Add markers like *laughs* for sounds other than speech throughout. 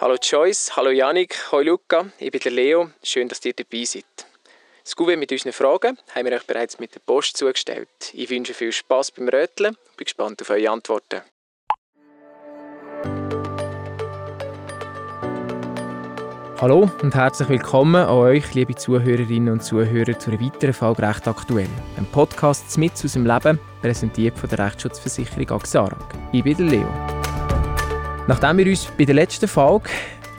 Hallo Joyce, hallo Janik, hallo Luca, ich bin der Leo. Schön, dass ihr dabei seid. Das Gouvet mit unseren Fragen haben wir euch bereits mit der Post zugestellt. Ich wünsche viel Spaß beim Röteln und bin gespannt auf eure Antworten. Hallo und herzlich willkommen an euch, liebe Zuhörerinnen und Zuhörer, zu einer weiteren Folge Recht aktuell. Ein Podcast mit aus dem Leben, präsentiert von der Rechtsschutzversicherung Axarag. Ich bin der Leo. Nachdem wir uns bei der letzten Folge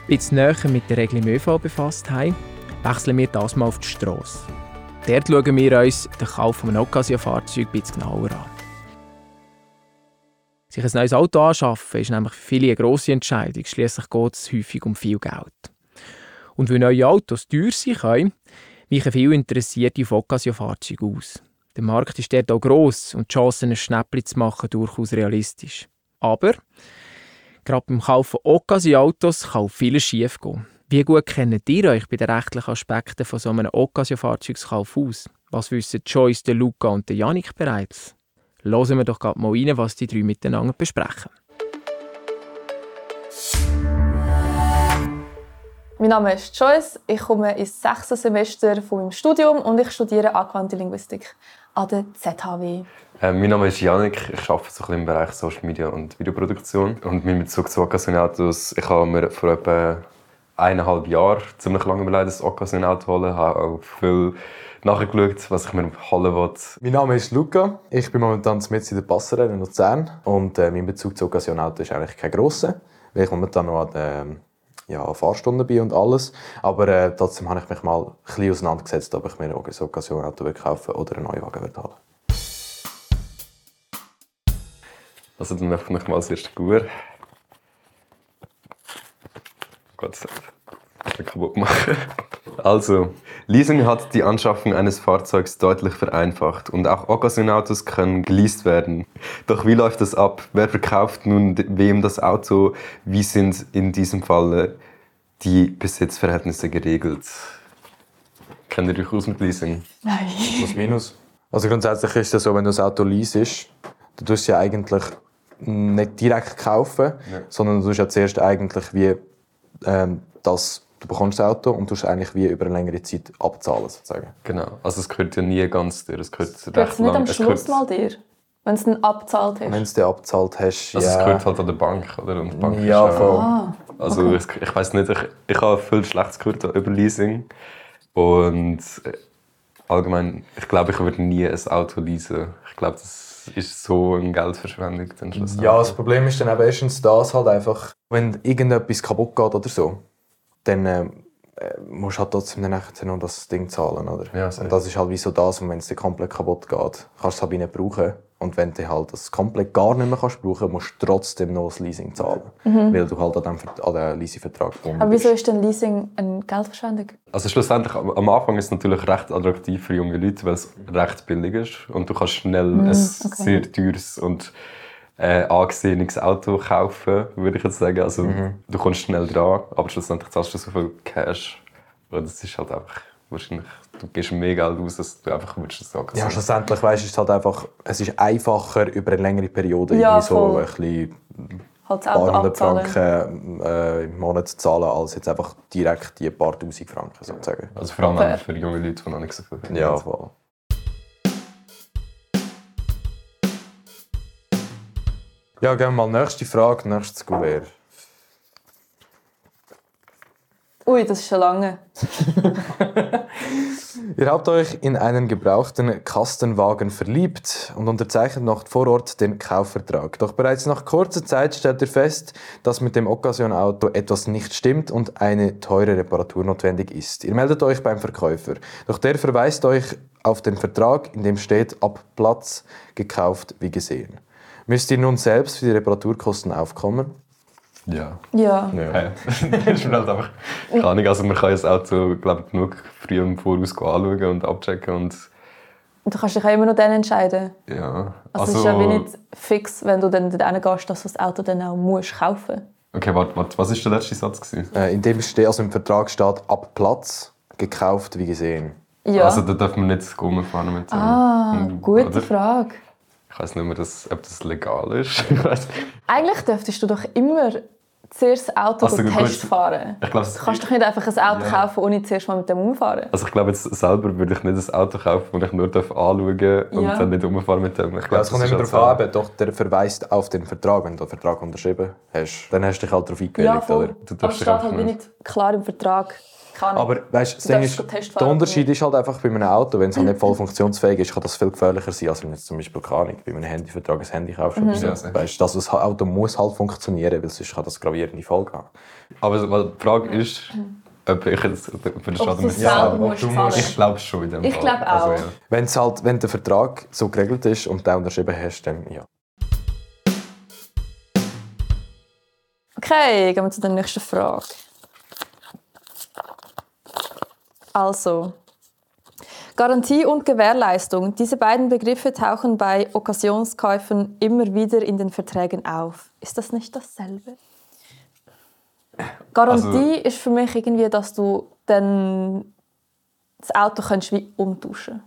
bisschen näher mit der Regel im ÖV befasst haben, wechseln wir das mal auf die Straße. Dort schauen wir uns den Kauf eines Occasion-Fahrzeug ein bisschen genauer an. Sich ein neues Auto anschaffen ist nämlich für viele eine grosse Entscheidung. Schließlich geht es häufig um viel Geld. Und weil neue Autos teuer sein können, weichen viele Interessierte auf Occasion-Fahrzeuge aus. Der Markt ist dort auch gross und die Chancen, ein Schnäppchen zu machen, durchaus realistisch. Aber gerade beim Kauf von Occasion-Autos kann vieles schiefgehen. Wie gut kennt ihr euch bei den rechtlichen Aspekten von so einem Occasion-Fahrzeugskauf aus? Was wissen Joyce, Luca und Janik bereits? Hören wir doch gerade mal rein, was die drei miteinander besprechen. Mein Name ist Joyce, ich komme ins sechste Semester von meinem Studium und ich studiere angewandte Linguistik an der ZHW. Äh, mein Name ist Janik, ich arbeite so im Bereich Social Media und Videoproduktion. Und mein Bezug zu Occasion-Autos, ich habe mir vor etwa eineinhalb Jahren ziemlich lange überlegt, ein Occasion-Auto zu holen. Ich habe auch viel nachgeschaut, was ich mir holen will. Mein Name ist Luca, ich bin momentan mit in der Passerelle in Luzern und äh, mein Bezug zu Occasion-Auto ist eigentlich kein grosser, weil ich momentan noch an der ja, Fahrstunden bei und alles. Aber äh, trotzdem habe ich mich mal ein auseinandergesetzt, ob ich mir ein Occasion-Auto kaufen oder einen Neuwagen will haben Also dann öffne ich mal das erste Gur. Gott sei Dank. kaputt machen. Also, Leasing hat die Anschaffung eines Fahrzeugs deutlich vereinfacht und auch Occasion-Autos können geleast werden. Doch wie läuft das ab? Wer verkauft nun wem das Auto? Wie sind in diesem Fall die Besitzverhältnisse geregelt? Kennt ihr euch aus mit Leasing? Nein. Plus minus. Also grundsätzlich ist es so, wenn du das Auto leasest, dann tust du ja eigentlich nicht direkt kaufen, ja. sondern du tust ja zuerst eigentlich wie ähm, das du bekommst das Auto und tust eigentlich wie über eine längere Zeit abzahlen sozusagen. Genau, also es gehört ja nie ganz dir, es gehört recht es nicht am Schluss mal dir? Wenn es dann abzahlt hast? Wenn es dann abzahlt hast, also ja. es gehört halt an der Bank, oder? Und die Bank ja, voll. Ah, also okay. ich, ich weiß nicht, ich, ich habe viel Schlechtes gehört über Leasing und äh, allgemein, ich glaube, ich würde nie ein Auto leasen. Ich glaube, das ist so eine Geldverschwendung. Ja, das Problem ist dann eben erstens das halt einfach, wenn irgendetwas kaputt geht oder so, dann äh, musst du halt trotzdem dann noch das Ding zahlen, oder? Ja, und das ist halt wie so das, und wenn es dir komplett kaputt geht, kannst du es halt nicht brauchen. Und wenn du halt das komplett gar nicht mehr kannst brauchen, musst du trotzdem noch das Leasing zahlen, mhm. weil du halt an den Leasingvertrag gebunden Aber wieso ist denn Leasing eine Geldverschwendung? Also schlussendlich, am Anfang ist es natürlich recht attraktiv für junge Leute, weil es recht billig ist und du kannst schnell mhm, ein sehr teures und äh, angesehenes Auto kaufen, würde ich jetzt sagen. Also, mhm. Du kommst schnell dran, aber schlussendlich zahlst du so viel Cash. Und das ist halt einfach wahrscheinlich, du gibst mehr Geld aus, als du einfach würdest sagen. Ja, schlussendlich weißt, ist es halt einfach, es ist einfacher über eine längere Periode ja, so ein bisschen halt ein paar hundert Franken äh, im Monat zu zahlen, als jetzt einfach direkt die paar tausend Franken sozusagen. Also vor allem für junge Leute, die noch nicht so viel haben. Ja, voll. Ja, gehen wir mal nächste Frage, nächstes Kuvert. Ui, das ist schon lange. *laughs* Ihr habt euch in einen gebrauchten Kastenwagen verliebt und unterzeichnet noch vor Ort den Kaufvertrag. Doch bereits nach kurzer Zeit stellt ihr fest, dass mit dem Occasion-Auto etwas nicht stimmt und eine teure Reparatur notwendig ist. Ihr meldet euch beim Verkäufer. Doch der verweist euch auf den Vertrag, in dem steht, ab Platz gekauft wie gesehen. Müsst ihr nun selbst für die Reparaturkosten aufkommen? Ja. Ja. ja. *laughs* das ist halt einfach keine Ahnung. Also man kann das Auto glaube ich, genug früh im Voraus anschauen und abchecken und Du kannst dich auch immer noch dann entscheiden. Ja. Also, also es ist ja wie nicht fix, wenn du dann dorthin gehst, dass du das Auto dann auch musst kaufen Okay, warte, warte, was war der letzte Satz? Äh, in dem steht, also im Vertrag steht, ab Platz, gekauft wie gesehen. Ja. Also da darf man nicht rumfahren mit dem. Ah, gute oder? Frage. Ich weiß nicht mehr, das, ob das legal ist. *laughs* Eigentlich dürftest du doch immer zuerst das Auto Also gut. Test fahren. Ich glaube, Du kannst doch nicht einfach ein Auto Ja. kaufen, ohne zuerst mal mit dem umfahren. also ich glaube jetzt selber würde ich nicht ein Auto kaufen, das ich nur anschauen darf und Ja. dann nicht umfahren mit dem. Ich Ja, glaube, es kommt immer ist darauf halt an, doch, der verweist auf den Vertrag. Wenn du den Vertrag unterschrieben hast, dann hast du dich halt darauf eingewilligt, voll. oder? Du Aber darfst es steht halt nicht klar im Vertrag. Aber weißt, Du ist, der Unterschied ist halt einfach bei einem Auto, wenn es halt nicht voll *laughs* funktionsfähig ist, kann das viel gefährlicher sein, als wenn jetzt zum Beispiel keine Ahnung, bei einem Handyvertrag ein Handy kaufst. Mhm. So. Ja, weißt, das Auto muss halt funktionieren, weil sonst kann das gravierende Folgen haben. Aber die Frage ist, ob ich jetzt für den Ob Schaden du muss musst- Ich glaube schon in dem Ich glaube auch. Also, ja. Wenn's halt, wenn der Vertrag so geregelt ist und du unterschrieben hast, dann ja. Okay, gehen wir zu der nächsten Frage. Also, Garantie und Gewährleistung. Diese beiden Begriffe tauchen bei Okkasionskäufen immer wieder in den Verträgen auf. Ist das nicht dasselbe? Garantie Also- ist für mich irgendwie, dass du dann das Auto kannst wie umtauschen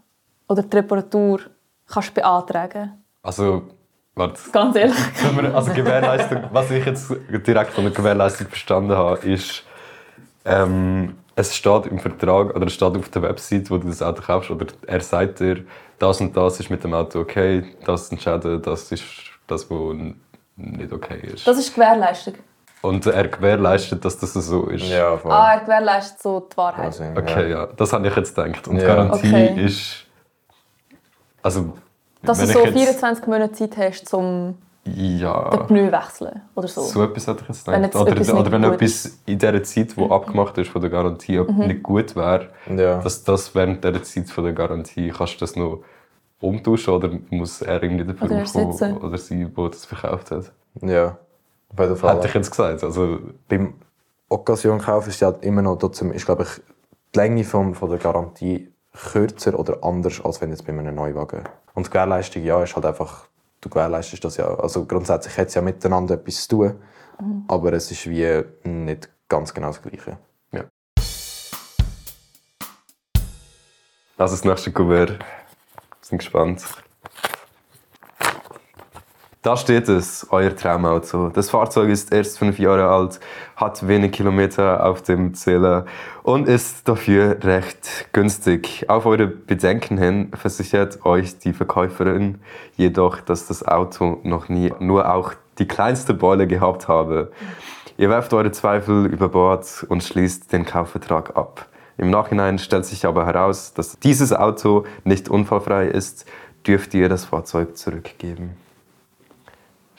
oder die Reparatur kannst beantragen. Also, warte. Ganz ehrlich. *laughs* Also Gewährleistung, was ich jetzt direkt von der Gewährleistung verstanden habe, ist, ähm, es steht im Vertrag oder es steht auf der Website, wo du das Auto kaufst, oder er sagt dir, das und das ist mit dem Auto okay, das sind Schäden, das ist das, was nicht okay ist. Das ist Gewährleistung. Und er gewährleistet, dass das so ist. voll. Ah, er gewährleistet so die Wahrheit. Also, Okay, ja, das habe ich jetzt gedacht. Und Ja. Garantie Okay. ist. Also. Dass du so ich jetzt- 24 Monate Zeit hast, um Ja. den Pneu wechseln oder so. So etwas hätte ich jetzt Wenn gedacht. jetzt etwas Oder, nicht oder wenn gut Mhm. etwas in dieser Zeit, die abgemacht ist von der Garantie, ob nicht gut wäre, Ja. dass das während dieser Zeit von der Garantie kannst du das noch umtauschen oder muss er irgendwie dafür Oder ersetzen. oder sie, der das verkauft hat. ja. Auf jeden Fall. Hätte ich jetzt gesagt. Also, beim Occasion-Kauf ist ja immer noch trotzdem, ist, glaube ich, die Länge vom, von der Garantie kürzer oder anders, als wenn jetzt bei einem Neuwagen. Und die Gewährleistung, ja, ist halt einfach, du gewährleistest das ja. Also grundsätzlich hat es ja miteinander etwas zu tun, aber es ist wie nicht ganz genau das Gleiche. also das nächste Kuvert. Wir sind gespannt. Da steht es, euer Traumauto. Das Fahrzeug ist erst fünf Jahre alt, hat wenig Kilometer auf dem Zähler und ist dafür recht günstig. Auf eure Bedenken hin versichert euch die Verkäuferin jedoch, dass das Auto noch nie nur auch die kleinste Beule gehabt habe. Ihr werft eure Zweifel über Bord und schließt den Kaufvertrag ab. Im Nachhinein stellt sich aber heraus, dass dieses Auto nicht unfallfrei ist, dürft ihr das Fahrzeug zurückgeben.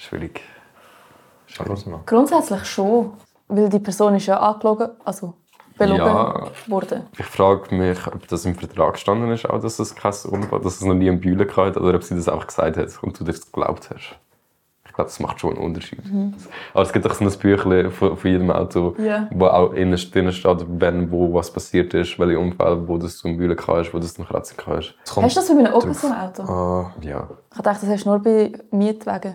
Schwierig. Mal. Grundsätzlich schon, weil die Person ist ja angelogen, also belogen Ja. worden. Ich frage mich, ob das im Vertrag gestanden ist, auch, dass es kein Unfall, dass es noch nie im Bühlen gehabt oder ob sie das einfach gesagt hat und du das geglaubt hast. Ich glaube, das macht schon einen Unterschied. Aber es gibt auch so ein Büchlein von, von jedem Auto, Ja. wo auch innen drin steht, wenn wo was passiert ist, welche Unfall, wo das zum Bühlen hast, wo das zum Kratzen kommt Hast du das bei einem Occasion-Auto? Ah, Ja, Ich dachte, das hast du nur bei Mietwagen.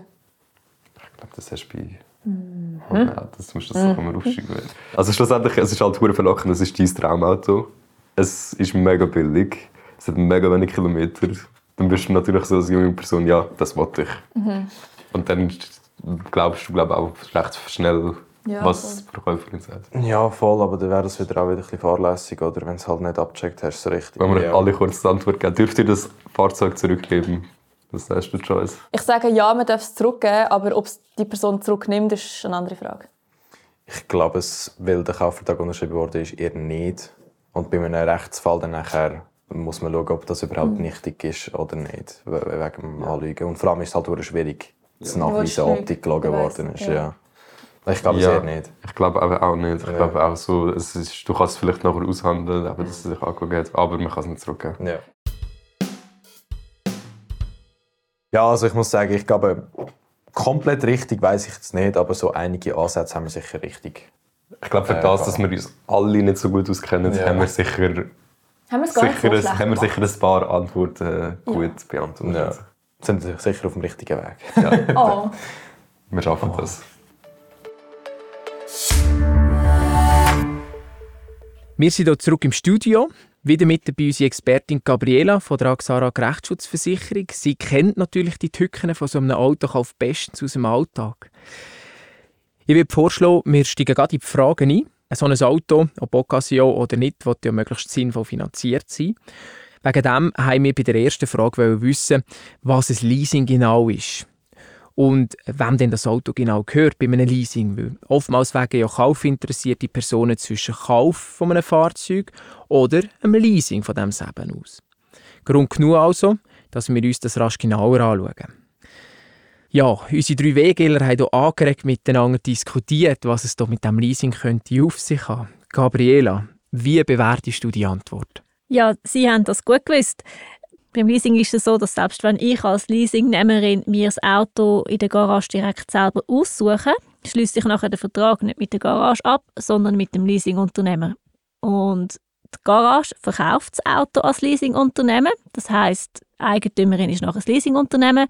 Ich glaube, das hast du bei... Mhm. Ja, das musst du das immer aufschreiben. Also schlussendlich, es ist halt hure verlockend, es ist dein Traumauto. Es ist mega billig, es hat mega wenig Kilometer. Dann bist du natürlich so als junge Person, ja, das wollte ich. Mhm. Und dann glaubst du glaub, auch recht schnell, Ja, was die Verkäuferin sagt. ja, voll, aber dann wäre das wieder auch wieder ein bisschen fahrlässig, oder? Wenn du es halt nicht abgecheckt hast, so richtig. Wenn wir ja. alle kurz die Antwort geben, dürft ihr das Fahrzeug zurückgeben? Das heißt du, Joyce. Ich sage ja, man darf es zurückgeben, aber ob es die Person zurücknimmt, ist eine andere Frage. Ich glaube, es, weil der Kaufvertrag unterschrieben wurde, ist eher nicht. Und bei einem Rechtsfall dann nachher muss man schauen, ob das überhaupt Mhm. nichtig ist oder nicht, we- wegen dem Anlügen. Und vor allem ist es halt sehr schwierig zu Ja, nachweisen, schwierig. ob die gelogen worden ist. ja. Ja. Ich glaube es eher nicht. Ich glaube aber auch nicht. Ich Ja. glaube auch so, es ist, du kannst es vielleicht nachher aushandeln, aber dass es sich angeschaut hat, aber man kann es nicht zurückgeben. Ja. Ja, also ich muss sagen, ich glaube, komplett richtig weiß ich es nicht, aber so einige Ansätze haben wir sicher richtig. Ich glaube, für Äh, das, dass wir uns alle nicht so gut auskennen, Ja. haben wir sicher, Haben nicht so sicher, ein, haben wir sicher ein paar Antworten äh, gut beantwortet. Ja. Sind sicher auf dem richtigen Weg. *laughs* Oh, Wir schaffen das. Wir sind hier zurück im Studio. Wieder mit dabei unsere Expertin Gabriela von der Axara Rechtsschutzversicherung. Sie kennt natürlich die Tücken von so einem Autokauf bestens aus dem Alltag. Ich würde vorschlagen, wir steigen gerade in die Fragen ein. So ein Auto, ob Occasion oder nicht, wird ja möglichst sinnvoll finanziert sein. Wegen dem haben wir bei der ersten Frage wissen, was ein Leasing genau ist. Und wem denn das Auto genau gehört bei einem Leasing. Weil oftmals wägen ja kaufinteressierte Personen zwischen Kauf von einem Fahrzeug oder einem Leasing von dem selben aus. Grund genug also, dass wir uns das rasch genauer anschauen. Ja, unsere drei Wegeler haben hier angeregt miteinander diskutiert, was es doch mit dem Leasing könnte auf sich haben. Gabriela, wie bewertest du die Antwort? Ja, Sie haben das gut gewusst. Beim Leasing ist es so, dass selbst wenn ich als Leasingnehmerin mir das Auto in der Garage direkt selber aussuche, schließt sich nachher der Vertrag nicht mit der Garage ab, sondern mit dem Leasingunternehmer. Und die Garage verkauft das Auto als Leasingunternehmen. Das heißt, Eigentümerin ist nachher das Leasingunternehmen.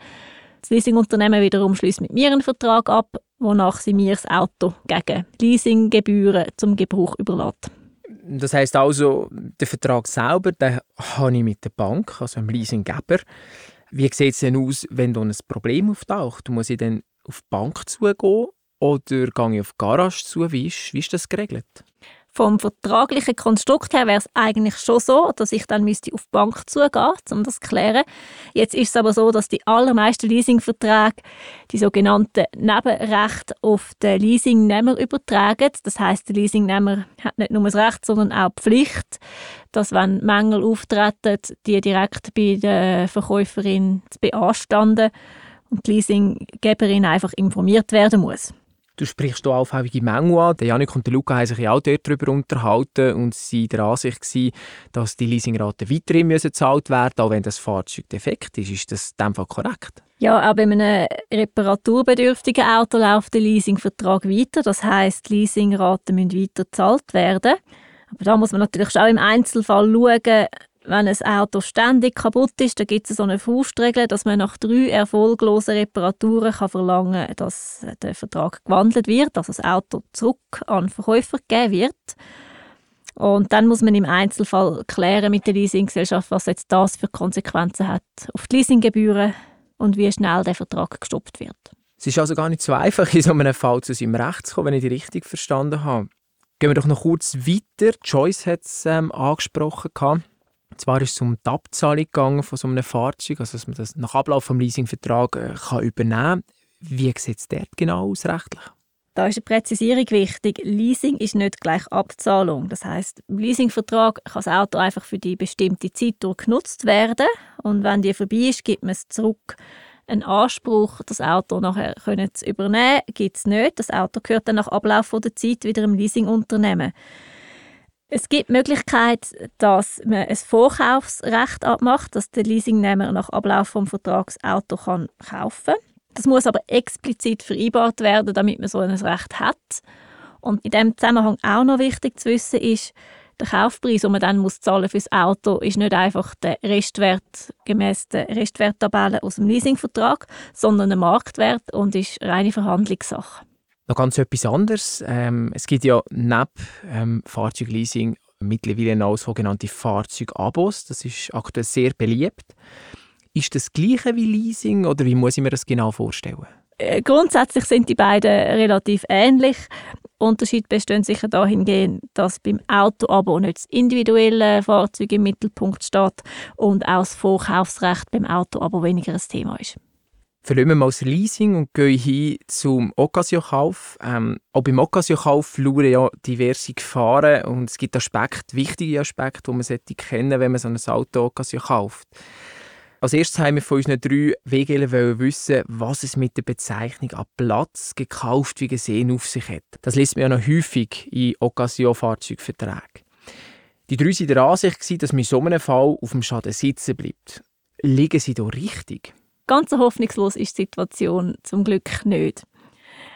Das Leasingunternehmen wiederum schließt mit mir einen Vertrag ab, wonach sie mir das Auto gegen Leasinggebühren zum Gebrauch überlässt. Das heißt also, der Vertrag selber, den habe ich mit der Bank, also dem Leasinggeber. Wie sieht es denn aus, wenn da ein Problem auftaucht? Muss ich dann auf die Bank zugehen oder gehe ich auf die Garage zu? Wie ist, wie ist das geregelt? Vom vertraglichen Konstrukt her wäre es eigentlich schon so, dass ich dann müsste auf die Bank zugehen um das zu klären. Jetzt ist es aber so, dass die allermeisten Leasingverträge die sogenannten Nebenrechte auf den Leasingnehmer übertragen. Das heißt, der Leasingnehmer hat nicht nur das Recht, sondern auch die Pflicht, dass wenn Mängel auftreten, die direkt bei der Verkäuferin zu beanstanden und die Leasinggeberin einfach informiert werden muss. Du sprichst hier auffällige Mängel an. Der Janik und der Luca haben sich auch dort darüber unterhalten und sie der Ansicht gewesen, dass die Leasingraten weiterhin gezahlt werden müssen, auch wenn das Fahrzeug defekt ist. Ist das in dem Fall korrekt? Ja, auch bei einem reparaturbedürftigen Auto läuft der Leasingvertrag weiter. Das heisst, die Leasingraten müssen weiter gezahlt werden. Aber da muss man natürlich auch im Einzelfall schauen, wenn ein Auto ständig kaputt ist, dann gibt es so eine Faustregel, dass man nach drei erfolglosen Reparaturen kann verlangen kann, dass der Vertrag gewandelt wird, dass das Auto zurück an den Verkäufer gegeben wird. Und dann muss man im Einzelfall klären mit der Leasinggesellschaft, was jetzt das für Konsequenzen hat auf die Leasinggebühren und wie schnell der Vertrag gestoppt wird. Es ist also gar nicht so einfach, in so einem Fall zu seinem Recht zu kommen, wenn ich die richtig verstanden habe. Gehen wir doch noch kurz weiter. Joyce hat es ähm, angesprochen. Gehabt. Zwar ist es um die Abzahlung gegangen von so einem Fahrzeug, also dass man das nach Ablauf des Leasingvertrags äh, übernehmen kann. Wie sieht es dort genau aus rechtlich? Da ist eine Präzisierung wichtig. Leasing ist nicht gleich Abzahlung. Das heißt, im Leasingvertrag kann das Auto einfach für die bestimmte Zeit genutzt werden und wenn die vorbei ist, gibt man es zurück. Ein Anspruch, das Auto nachher können zu übernehmen, gibt es nicht. Das Auto gehört dann nach Ablauf der Zeit wieder im Leasingunternehmen. Es gibt die Möglichkeit, dass man ein Vorkaufsrecht abmacht, dass der Leasingnehmer nach Ablauf des Vertrags das Auto kann kaufen kann. Das muss aber explizit vereinbart werden, damit man so ein Recht hat. Und in diesem Zusammenhang auch noch wichtig zu wissen ist, der Kaufpreis, den man dann muss zahlen für das Auto, ist nicht einfach der Restwert gemäß der Restwerttabelle aus dem Leasingvertrag, sondern ein Marktwert und ist reine Verhandlungssache. Noch ganz etwas anderes. Ähm, es gibt ja neben ähm, Fahrzeugleasing mittlerweile auch sogenannte Fahrzeugabos. Das ist aktuell sehr beliebt. Ist das gleiche wie Leasing oder wie muss ich mir das genau vorstellen? Äh, grundsätzlich sind die beiden relativ ähnlich. Unterschied besteht sicher dahingehend, dass beim Autoabo nicht das individuelle Fahrzeug im Mittelpunkt steht und auch das Vorkaufsrecht beim Autoabo weniger ein Thema ist. Verlassen wir mal das Leasing und gehen hin zum Occasion-Kauf. Ähm, auch beim Occasion-Kauf lauern ja diverse Gefahren und es gibt Aspekte, wichtige Aspekte, die man sollte kennen wenn man so ein Auto Occasion kauft. Als erstes haben wir von unseren drei Wegelen wissen, was es mit der Bezeichnung an Platz gekauft wie gesehen auf sich hat. Das liest man ja noch häufig in Occasion-Fahrzeugverträgen. Die drei waren der Ansicht, dass man in so einem Fall auf dem Schaden sitzen bleibt. Liegen sie da richtig? Ganz hoffnungslos ist die Situation zum Glück nicht.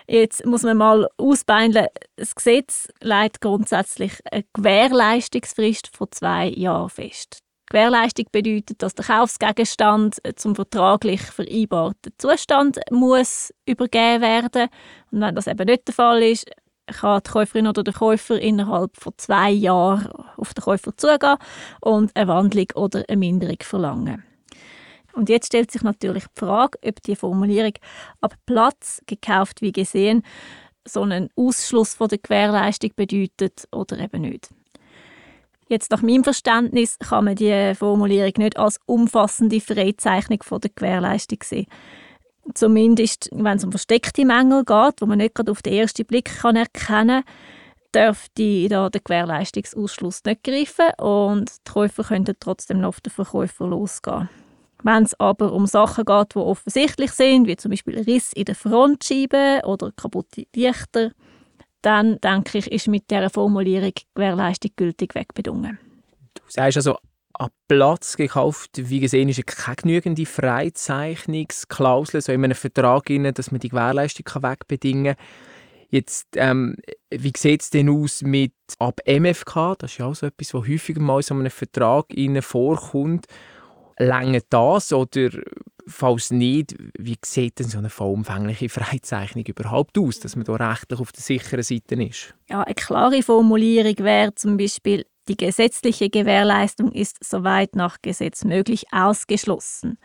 Jetzt muss man mal ausbeineln, das Gesetz legt grundsätzlich eine Gewährleistungsfrist von zwei Jahren fest. Gewährleistung bedeutet, dass der Kaufsgegenstand zum vertraglich vereinbarten Zustand muss übergeben werden und wenn das eben nicht der Fall ist, kann die Käuferin oder der Käufer innerhalb von zwei Jahren auf den Käufer zugehen und eine Wandlung oder eine Minderung verlangen. Und jetzt stellt sich natürlich die Frage, ob die Formulierung ab Platz gekauft wie gesehen so einen Ausschluss von der Gewährleistung bedeutet oder eben nicht. Jetzt nach meinem Verständnis kann man die Formulierung nicht als umfassende Freizeichnung von der Gewährleistung sehen. Zumindest, wenn es um versteckte Mängel geht, wo man nicht gerade auf den ersten Blick kann erkennen kann, dürfte da der Gewährleistungsausschluss nicht greifen und die Käufer könnten trotzdem noch auf den Verkäufer losgehen. Wenn es aber um Sachen geht, die offensichtlich sind, wie zum Beispiel Riss in der Frontscheibe oder kaputte Lichter, dann denke ich, ist mit dieser Formulierung Gewährleistung gültig wegbedungen. Du sagst also, an Platz gekauft, wie gesehen, ist keine genügende Freizeichnungsklausel so in einem Vertrag, dass man die Gewährleistung wegbedingen kann. Jetzt, ähm, wie sieht es denn aus mit ab MFK? Das ist ja auch so etwas, was häufiger mal in so einem Vertrag vorkommt. Länge das oder falls nicht, wie sieht denn so eine vollumfängliche Freizeichnung überhaupt aus, dass man da rechtlich auf der sicheren Seite ist? Ja, eine klare Formulierung wäre zum Beispiel, die gesetzliche Gewährleistung ist soweit nach Gesetz möglich ausgeschlossen.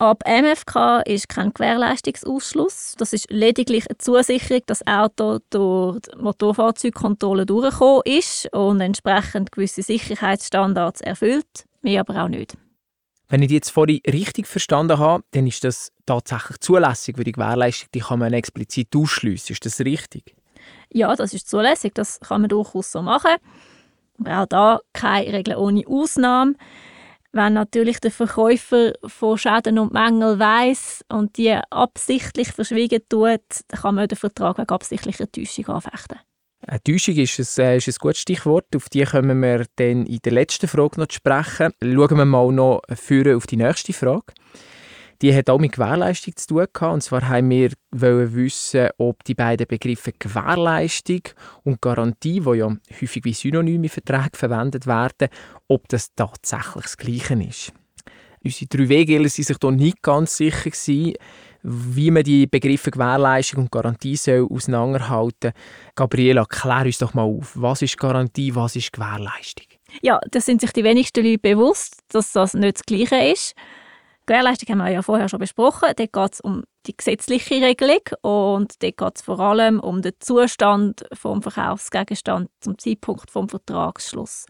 Ab MFK ist kein Gewährleistungsausschluss. Das ist lediglich eine Zusicherung, dass das Auto durch die Motorfahrzeugkontrolle durchgekommen ist und entsprechend gewisse Sicherheitsstandards erfüllt, mehr aber auch nicht. Wenn ich die jetzt vorhin richtig verstanden habe, dann ist das tatsächlich zulässig, weil die Gewährleistung die kann man explizit ausschliessen. Ist das richtig? Ja, das ist zulässig. Das kann man durchaus so machen. Aber auch da keine Regel ohne Ausnahme. Wenn natürlich der Verkäufer von Schäden und Mängeln weiß und die absichtlich verschwiegen tut, kann man den Vertrag wegen absichtlicher Täuschung anfechten. Eine Täuschung ist ein, äh, ist ein gutes Stichwort. Auf die kommen wir dann in der letzten Frage noch zu sprechen. Schauen wir mal noch auf die nächste Frage. Die hat auch mit Gewährleistung zu tun gehabt. Und zwar haben wir wissen, ob die beiden Begriffe Gewährleistung und Garantie, die ja häufig wie synonyme Verträge verwendet werden, ob das tatsächlich das Gleiche ist. Unsere drei Weggeler sind sich hier nicht ganz sicher gewesen, wie man die Begriffe Gewährleistung und Garantie soll auseinanderhalten soll. Gabriela, klär uns doch mal auf. Was ist Garantie, was ist Gewährleistung? Ja, das sind sich die wenigsten Leute bewusst, dass das nicht das Gleiche ist. Gewährleistung haben wir ja vorher schon besprochen. Dort geht es um die gesetzliche Regelung und dort geht es vor allem um den Zustand vom Verkaufsgegenstand zum Zeitpunkt vom Vertragsschluss.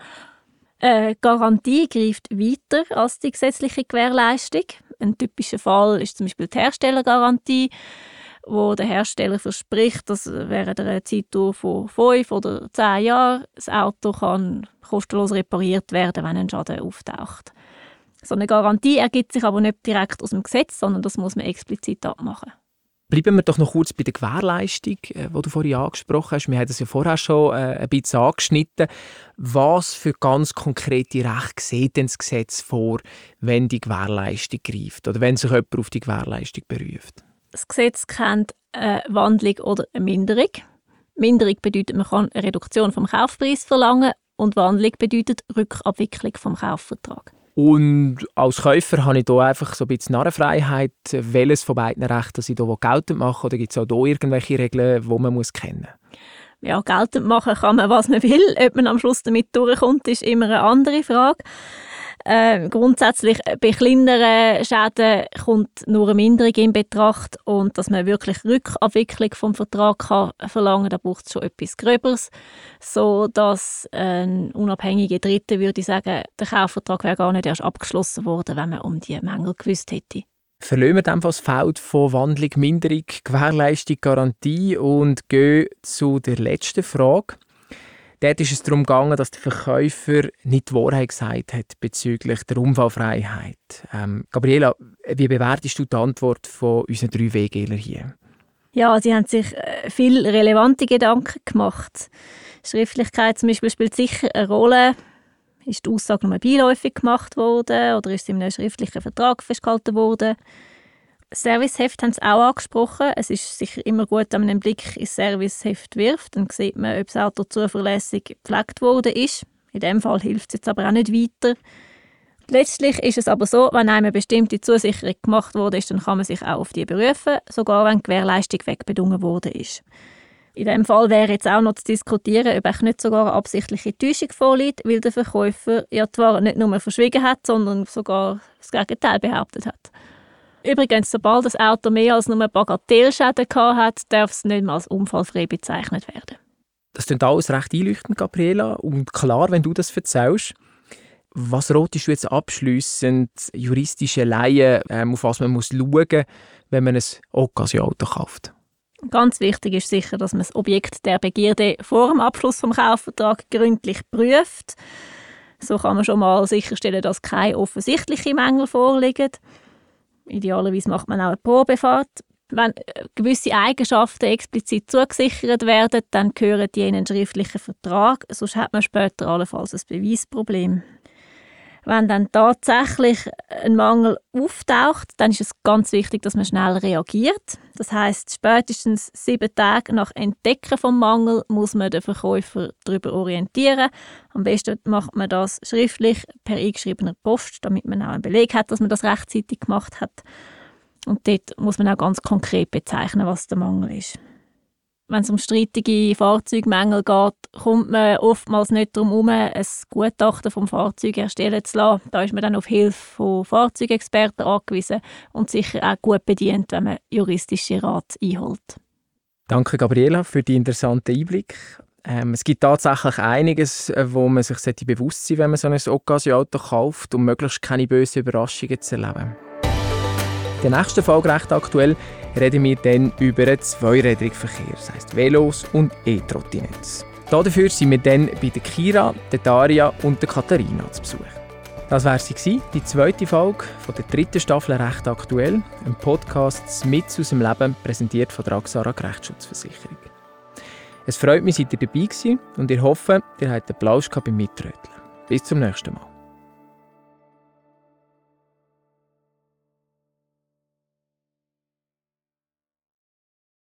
Eine Garantie greift weiter als die gesetzliche Gewährleistung. Ein typischer Fall ist zum Beispiel die Herstellergarantie, wo der Hersteller verspricht, dass während einer Zeitdauer von fünf oder zehn Jahren das Auto kann kostenlos repariert werden, wenn ein Schaden auftaucht. So eine Garantie ergibt sich aber nicht direkt aus dem Gesetz, sondern das muss man explizit abmachen. Bleiben wir doch noch kurz bei der Gewährleistung, die äh, du vorhin angesprochen hast. Wir haben das ja vorher schon äh, ein bisschen angeschnitten. Was für ganz konkrete Rechte sieht denn das Gesetz vor, wenn die Gewährleistung greift oder wenn sich jemand auf die Gewährleistung beruft? Das Gesetz kennt eine Wandlung oder eine Minderung. Minderung bedeutet, man kann eine Reduktion vom Kaufpreis verlangen und Wandlung bedeutet Rückabwicklung vom Kaufvertrag. Und als Käufer habe ich hier einfach so ein bisschen Narrenfreiheit, welches von beiden Rechten ich hier geltend mache. Oder gibt es auch hier irgendwelche Regeln, die man muss kennen muss? Ja, geltend machen kann man, was man will. Ob man am Schluss damit durchkommt, ist immer eine andere Frage. Äh, grundsätzlich bei kleineren Schäden kommt nur eine Minderung in Betracht und dass man wirklich Rückabwicklung vom Vertrag kann verlangen, da braucht es schon etwas Gröberes, so dass ein unabhängiger Dritter würde sagen, der Kaufvertrag wäre gar nicht erst abgeschlossen worden, wenn man um die Mängel gewusst hätte. Verlassen wir dann das Feld von Wandlung, Minderung, Gewährleistung, Garantie und gehen zu der letzten Frage. Dort ist es darum gegangen, dass der Verkäufer nicht die Wahrheit gesagt hat bezüglich der Unfallfreiheit. Ähm, Gabriela, wie bewertest du die Antwort von unseren drei WGler hier? Ja, sie haben sich äh, viel relevante Gedanken gemacht. Schriftlichkeit zum Beispiel spielt sicher eine Rolle. Ist die Aussage nur beiläufig gemacht worden oder ist sie in einem schriftlichen Vertrag festgehalten worden? Serviceheft haben sie auch angesprochen. Es ist sicher immer gut, wenn man einen Blick ins Serviceheft wirft. Dann sieht man, ob das Auto zuverlässig gepflegt worden ist. In dem Fall hilft es jetzt aber auch nicht weiter. Letztlich ist es aber so, wenn einem eine bestimmte Zusicherung gemacht wurde, dann kann man sich auch auf die berufen, sogar wenn die Gewährleistung wegbedungen wurde. In dem Fall wäre jetzt auch noch zu diskutieren, ob auch nicht sogar eine absichtliche Täuschung vorliegt, weil der Verkäufer ja die nicht nur verschwiegen hat, sondern sogar das Gegenteil behauptet hat. Übrigens, sobald das Auto mehr als nur Bagatellschäden hat, darf es nicht mehr als unfallfrei bezeichnet werden. Das klingt alles recht einleuchtend, Gabriela. Und klar, wenn du das erzählst, was rotest du jetzt abschliessend juristische Laien, ähm, auf was man muss schauen muss, wenn man ein Occasion-Auto kauft? Ganz wichtig ist sicher, dass man das Objekt der Begierde vor dem Abschluss vom Kaufvertrag gründlich prüft. So kann man schon mal sicherstellen, dass keine offensichtlichen Mängel vorliegen. Idealerweise macht man auch eine Probefahrt. Wenn äh, gewisse Eigenschaften explizit zugesichert werden, dann gehören die in einen schriftlichen Vertrag, sonst hat man später allenfalls ein Beweisproblem. Wenn dann tatsächlich ein Mangel auftaucht, dann ist es ganz wichtig, dass man schnell reagiert. Das heißt, spätestens sieben Tage nach Entdecken vom Mangel muss man den Verkäufer darüber orientieren. Am besten macht man das schriftlich per eingeschriebener Post, damit man auch einen Beleg hat, dass man das rechtzeitig gemacht hat. Und dort muss man auch ganz konkret bezeichnen, was der Mangel ist wenn es um streitige Fahrzeugmängel geht, kommt man oftmals nicht darum herum, ein Gutachten vom Fahrzeug erstellen zu lassen. Da ist man dann auf Hilfe von Fahrzeugexperten angewiesen und sicher auch gut bedient, wenn man juristische Rat einholt. Danke, Gabriela, für die interessanten Einblick. Ähm, es gibt tatsächlich einiges, äh, wo man sich bewusst sein sollte, wenn man so ein Occasion-Auto kauft, um möglichst keine bösen Überraschungen zu erleben. Der nächsten Folge recht aktuell reden wir dann über den zweirädrigen Verkehr, das heisst Velos und E-Trottinettes. Dafür sind wir dann bei der Kira, der Daria und der Katharina zu Besuch. Das war sie, die zweite Folge von der dritten Staffel «Recht aktuell», ein Podcast mit aus dem Leben, präsentiert von der Axara Rechtsschutzversicherung. Es freut mich, dass ihr dabei gewesen und ich hoffe, ihr habt den Plausch beim Mitröteln. Bis zum nächsten Mal.